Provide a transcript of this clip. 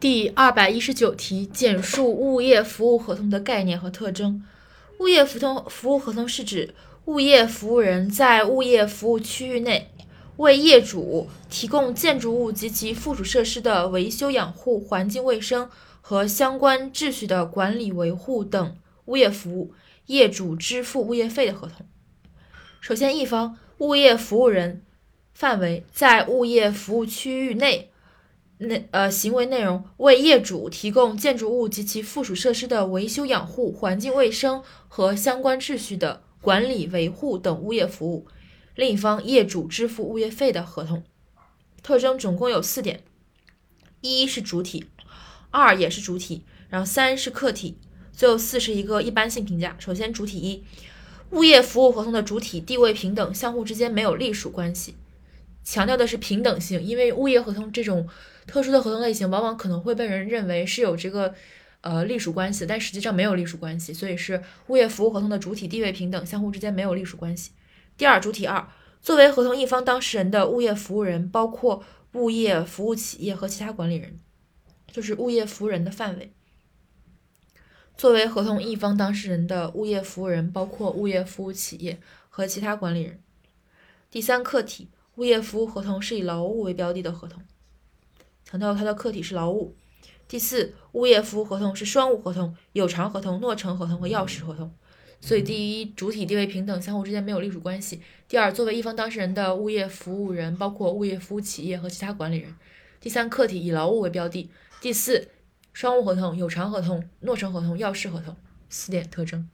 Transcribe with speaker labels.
Speaker 1: 第二百一十九题，简述物业服务合同的概念和特征。物业服同服务合同是指物业服务人在物业服务区域内为业主提供建筑物及其附属设施的维修养护、环境卫生和相关秩序的管理维护等物业服务，业主支付物业费的合同。首先，一方物业服务人范围在物业服务区域内。内呃，行为内容为业主提供建筑物及其附属设施的维修养护、环境卫生和相关秩序的管理维护等物业服务。另一方业主支付物业费的合同。特征总共有四点：一是主体，二也是主体，然后三是客体，最后四是一个一般性评价。首先，主体一，物业服务合同的主体地位平等，相互之间没有隶属关系。强调的是平等性，因为物业合同这种特殊的合同类型，往往可能会被人认为是有这个呃隶属关系，但实际上没有隶属关系，所以是物业服务合同的主体地位平等，相互之间没有隶属关系。第二，主体二，作为合同一方当事人的物业服务人，包括物业服务企业和其他管理人，就是物业服务人的范围。作为合同一方当事人的物业服务人，包括物业服务企业和其他管理人。第三，客体。物业服务合同是以劳务为标的的合同，强调它的客体是劳务。第四，物业服务合同是双务合同，有偿合同、诺成合同和钥匙合同。所以，第一，主体地位平等，相互之间没有隶属关系；第二，作为一方当事人的物业服务人包括物业服务企业和其他管理人；第三，客体以劳务为标的；第四，双务合同、有偿合同、诺成合同、钥匙合同。四点特征。